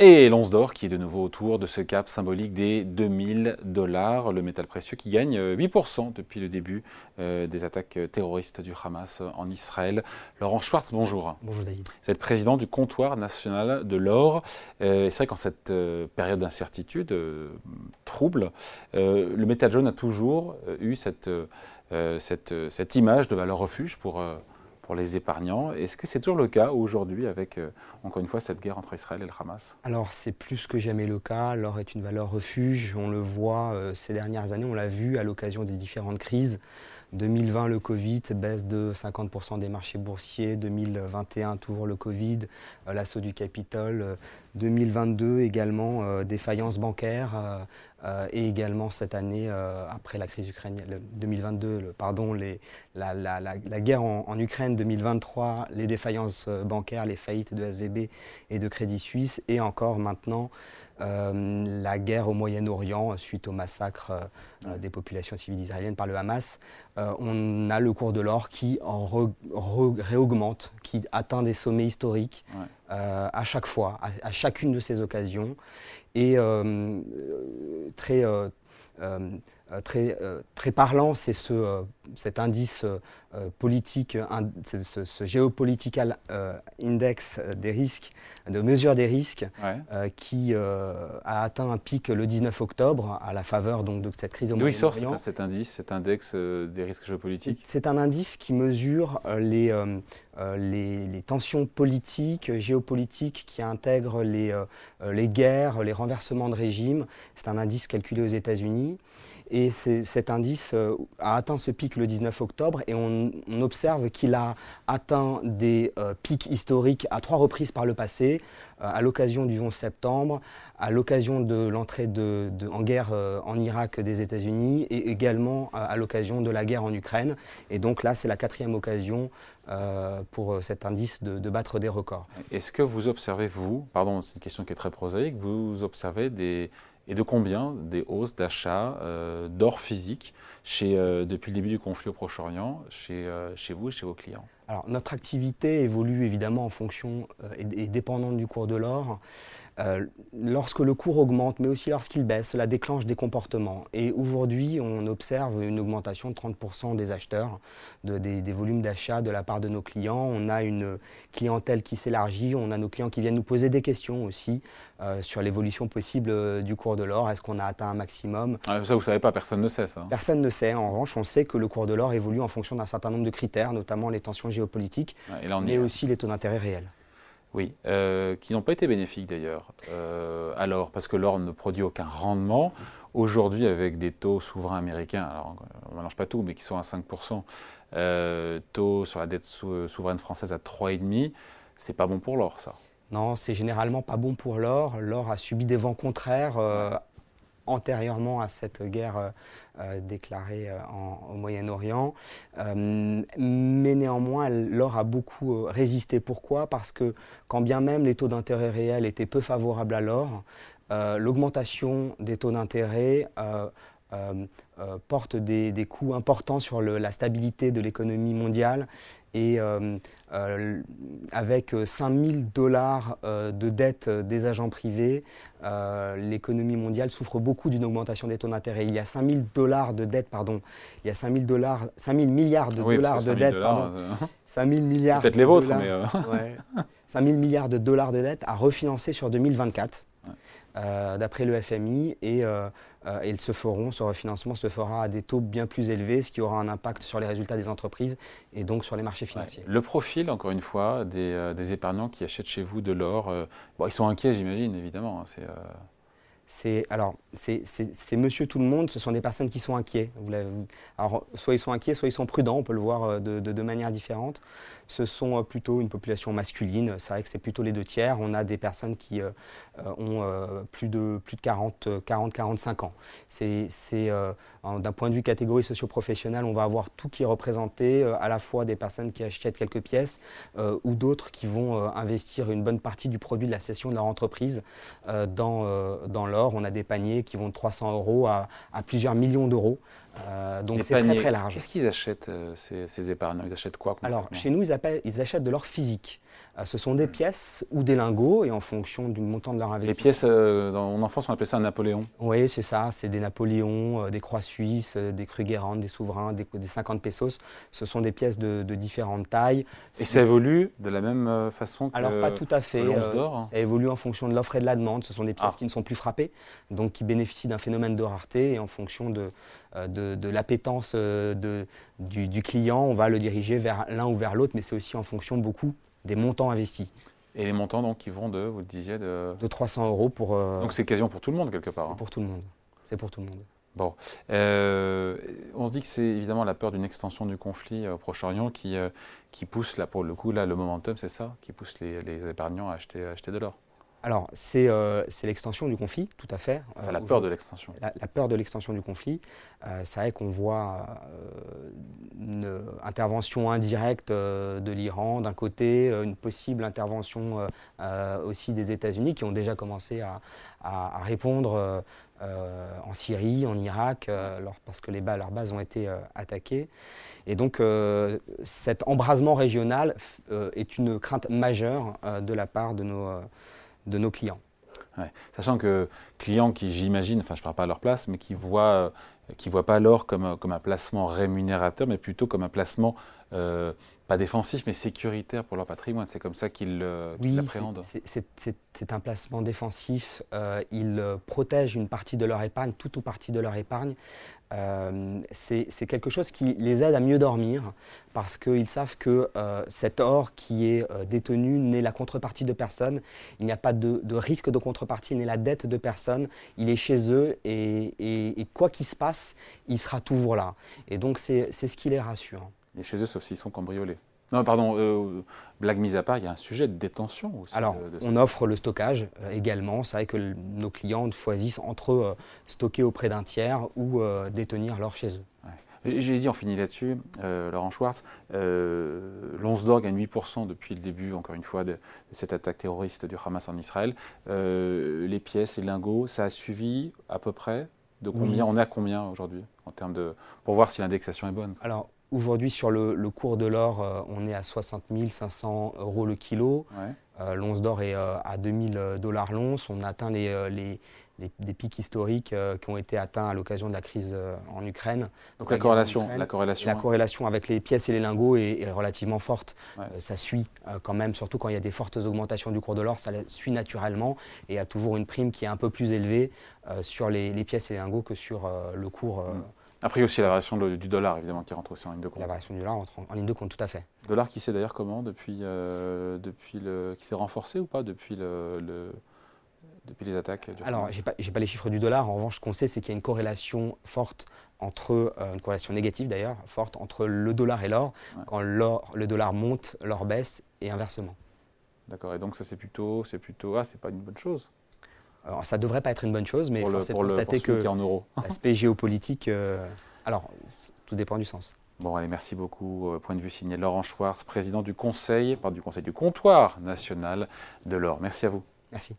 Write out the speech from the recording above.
Et l'once d'or qui est de nouveau autour de ce cap symbolique des 2000 dollars, le métal précieux qui gagne 8% depuis le début euh, des attaques terroristes du Hamas en Israël. Laurent Schwartz, bonjour. Bonjour David. Vous êtes président du comptoir national de l'or. Euh, c'est vrai qu'en cette euh, période d'incertitude trouble, le métal jaune a toujours eu cette, cette, cette image de valeur refuge pour pour les épargnants. Est-ce que c'est toujours le cas aujourd'hui avec, euh, encore une fois, cette guerre entre Israël et le Hamas? Alors, c'est plus que jamais le cas. L'or est une valeur refuge. On le voit euh, ces dernières années, on l'a vu à l'occasion des différentes crises. 2020, le Covid, baisse de 50% des marchés boursiers. 2021, toujours le Covid, euh, l'assaut du Capitole. 2022 également, défaillance bancaire. et également cette année, après la crise ukrainienne, 2022, pardon, la, guerre en, Ukraine 2023, les défaillances bancaires, les faillites de SVB et de Crédit Suisse. Et encore maintenant, euh, la guerre au Moyen-Orient suite au massacre euh, des populations civiles israéliennes par le Hamas. Euh, on a le cours de l'or qui en réaugmente, qui atteint des sommets historiques à chaque fois, à, chacune de ces occasions. Et très euh, très, euh, très parlant, c'est ce, euh, cet indice politique, ce, ce, géopolitical index des risques, de mesure des risques, qui a atteint un pic le 19 octobre à la faveur donc, de cette crise au D'où il sort cet, indice, cet index des risques géopolitiques? C'est un indice qui mesure les, les, les, tensions politiques, géopolitiques qui intègrent les, les guerres, les renversements de régime. C'est un indice calculé aux États-Unis. Et cet indice euh, a atteint ce pic le 19 octobre et on, observe qu'il a atteint des euh, pics historiques à trois reprises par le passé, euh, à l'occasion du 11 septembre, à l'occasion de l'entrée en guerre en Irak des États-Unis et également à, l'occasion de la guerre en Ukraine. Et donc là, c'est la quatrième occasion pour cet indice de, battre des records. Est-ce que vous observez, vous, pardon, c'est une question qui est très prosaïque, vous observez des et de combien des hausses d'achat euh, d'or physique euh, depuis le début du conflit au Proche-Orient chez, euh, chez vous et chez vos clients? Notre activité évolue évidemment en fonction et, et dépendante du cours de l'or. Euh, lorsque le cours augmente, mais aussi lorsqu'il baisse, cela déclenche des comportements. Et aujourd'hui, on observe une augmentation de 30% des acheteurs, des, volumes d'achat de la part de nos clients. On a une clientèle qui s'élargit, on a nos clients qui viennent nous poser des questions aussi euh, sur l'évolution possible euh, du cours de l'or. Est-ce qu'on a atteint un maximum? Ah, Ça, vous ne savez pas, personne ne sait ça. Hein. Personne ne sait. En revanche, on sait que le cours de l'or évolue en fonction d'un certain nombre de critères, notamment les tensions géopolitiques, mais aussi les taux d'intérêt réels. Oui, euh, qui n'ont pas été bénéfiques d'ailleurs. Euh, alors, parce que l'or ne produit aucun rendement. Aujourd'hui, avec des taux souverains américains, alors on ne mélange pas tout, mais qui sont à 5%, euh, taux sur la dette souveraine française à 3,5%, c'est pas bon pour l'or, ça. Non, c'est généralement pas bon pour l'or. L'or a subi des vents contraires antérieurement à cette guerre euh, euh, déclarée euh, au Moyen-Orient. mais néanmoins, l'or a beaucoup résisté. Pourquoi? Parce que quand bien même les taux d'intérêt réels étaient peu favorables à l'or, l'augmentation des taux d'intérêt porte des, des, coûts importants sur la stabilité de l'économie mondiale et euh, avec 5000 euh, dollars euh, de dette des agents privés, l'économie mondiale souffre beaucoup d'une augmentation des taux d'intérêt. Il y a 5000 dollars de dette, pardon, il y a 5000 dollars, 5000 milliards de dollars de dette, pardon, 5000 milliards. Peut-être les vôtres, mais. 5000 milliards de dollars de dette à refinancer sur 2024. Euh, d'après le FMI, et, euh, euh, ils se feront, ce refinancement se fera à des taux bien plus élevés, ce qui aura un impact sur les résultats des entreprises et donc sur les marchés financiers. Le profil, encore une fois, des, épargnants qui achètent chez vous de l'or, bon, ils sont inquiets, j'imagine, évidemment. Hein, c'est alors c'est Monsieur tout le monde. Ce sont des personnes qui sont inquiets. alors soit ils sont inquiets, soit ils sont prudents. On peut le voir de, de, manière différente ce sont euh, plutôt une population masculine. C'est vrai que c'est plutôt les deux tiers. On a des personnes qui euh, euh, ont plus de, plus de 40, 40, 45 ans. C'est, d'un point de vue catégorie socio-professionnelle, on va avoir tout qui est représenté, à la fois des personnes qui achètent quelques pièces ou d'autres qui vont investir une bonne partie du produit de la session de leur entreprise dans, dans l'or. On a des paniers qui vont de 300 euros à, à plusieurs millions d'euros donc c'est très très large. Qu'est-ce qu'ils achètent ces, ces, épargnants Ils achètent quoi Alors chez nous, ils, ils achètent de l'or physique. Euh, ce sont des pièces ou des lingots, et en fonction du montant de leur investissement. Les pièces, euh, dans mon enfance, on appelait ça un Napoléon Oui, c'est ça. C'est des Napoléons, euh, des croix suisses, des Krugerrands, des souverains, des, 50 pesos. Ce sont des pièces de, différentes tailles. Et ça évolue de la même façon que Alors, pas tout à fait. d'or Ça évolue en fonction de l'offre et de la demande. Ce sont des pièces ah. qui ne sont plus frappées, donc qui bénéficient d'un phénomène de rareté. Et en fonction de, de, l'appétence du, du client, on va le diriger vers l'un ou vers l'autre, mais c'est aussi en fonction beaucoup des montants investis. Et les montants donc qui vont de, vous le disiez, de... De 300 euros pour... Euh, donc c'est quasiment pour tout le monde quelque part. C'est hein. pour tout le monde. C'est pour tout le monde. Bon. Euh, on se dit que c'est évidemment la peur d'une extension du conflit au Proche-Orient qui, euh, qui pousse, là, pour le coup, là, le momentum, c'est ça, qui pousse les, les épargnants à acheter, à acheter de l'or. Alors, euh, c'est l'extension du conflit, tout à fait. Enfin, la peur de l'extension. La, peur de l'extension du conflit. Euh, c'est vrai qu'on voit euh, une intervention indirecte de l'Iran d'un côté, une possible intervention aussi des États-Unis qui ont déjà commencé à, répondre en Syrie, en Irak, parce que les leurs bases ont été attaquées. Et donc, cet embrasement régional est une crainte majeure de la part de nos de nos clients. Sachant que clients qui, j'imagine, enfin je ne parle pas à leur place, mais qui voient, qui voient pas l'or comme, comme un placement rémunérateur, mais plutôt comme un placement euh, pas défensif, mais sécuritaire pour leur patrimoine. C'est comme ça qu'ils l'appréhendent. Oui, c'est un placement défensif. Euh, ils protègent une partie de leur épargne, toute ou partie de leur épargne. Euh, c'est quelque chose qui les aide à mieux dormir parce qu'ils savent que euh, cet or qui est euh, détenu n'est la contrepartie de personne. Il n'y a pas de, risque de contrepartie, n'est la dette de personne. Il est chez eux et, quoi qu'il se passe, il sera toujours là. Et donc c'est ce qui les rassure. Est chez eux sauf s'ils sont cambriolés. Non, pardon, euh, blague mise à part, il y a un sujet de détention aussi. Alors, on offre le stockage euh, également. C'est vrai que nos clients choisissent entre euh, stocker auprès d'un tiers ou détenir l'or chez eux. J'ai dit, on finit là-dessus, Laurent Schwartz, l'once d'or gagne 8% depuis le début, encore une fois, de, cette attaque terroriste du Hamas en Israël. les pièces, les lingots, ça a suivi à peu près de combien? On est à combien aujourd'hui en termes de pour voir si l'indexation est bonne Alors Aujourd'hui, sur le, cours de l'or, euh, on est à 60 500 euros le kilo. Euh, l'once d'or est euh, à 2000 dollars l'once. On a atteint les, les, pics historiques qui ont été atteints à l'occasion de la crise en Ukraine. Donc la, corrélation, la, corrélation, la corrélation avec les pièces et les lingots est, relativement forte. ça suit quand même, surtout quand il y a des fortes augmentations du cours de l'or, ça suit naturellement et il y a toujours une prime qui est un peu plus élevée sur les, pièces et les lingots que sur le cours. Mm. Après, il y a aussi la variation du dollar, évidemment, qui rentre aussi en ligne de compte. La variation du dollar rentre en, ligne de compte, tout à fait. Dollar qui s'est d'ailleurs comment depuis, euh, depuis le, qui s'est renforcé ou pas depuis le, depuis les attaques Alors, je n'ai pas, pas, les chiffres du dollar. En revanche, ce qu'on sait, c'est qu'il y a une corrélation forte entre, euh, une corrélation négative d'ailleurs, forte entre le dollar et l'or. Quand le dollar monte, l'or baisse et inversement. D'accord. Et donc ça, c'est plutôt, c'est plutôt, ah, c'est pas une bonne chose. Alors, ça ne devrait pas être une bonne chose, mais il faut constater que l'aspect géopolitique, euh, alors, tout dépend du sens. Bon, allez, merci beaucoup. Euh, point de vue signé Laurent Schwartz, président du Conseil, du Conseil du comptoir national de l'or. Merci à vous. Merci.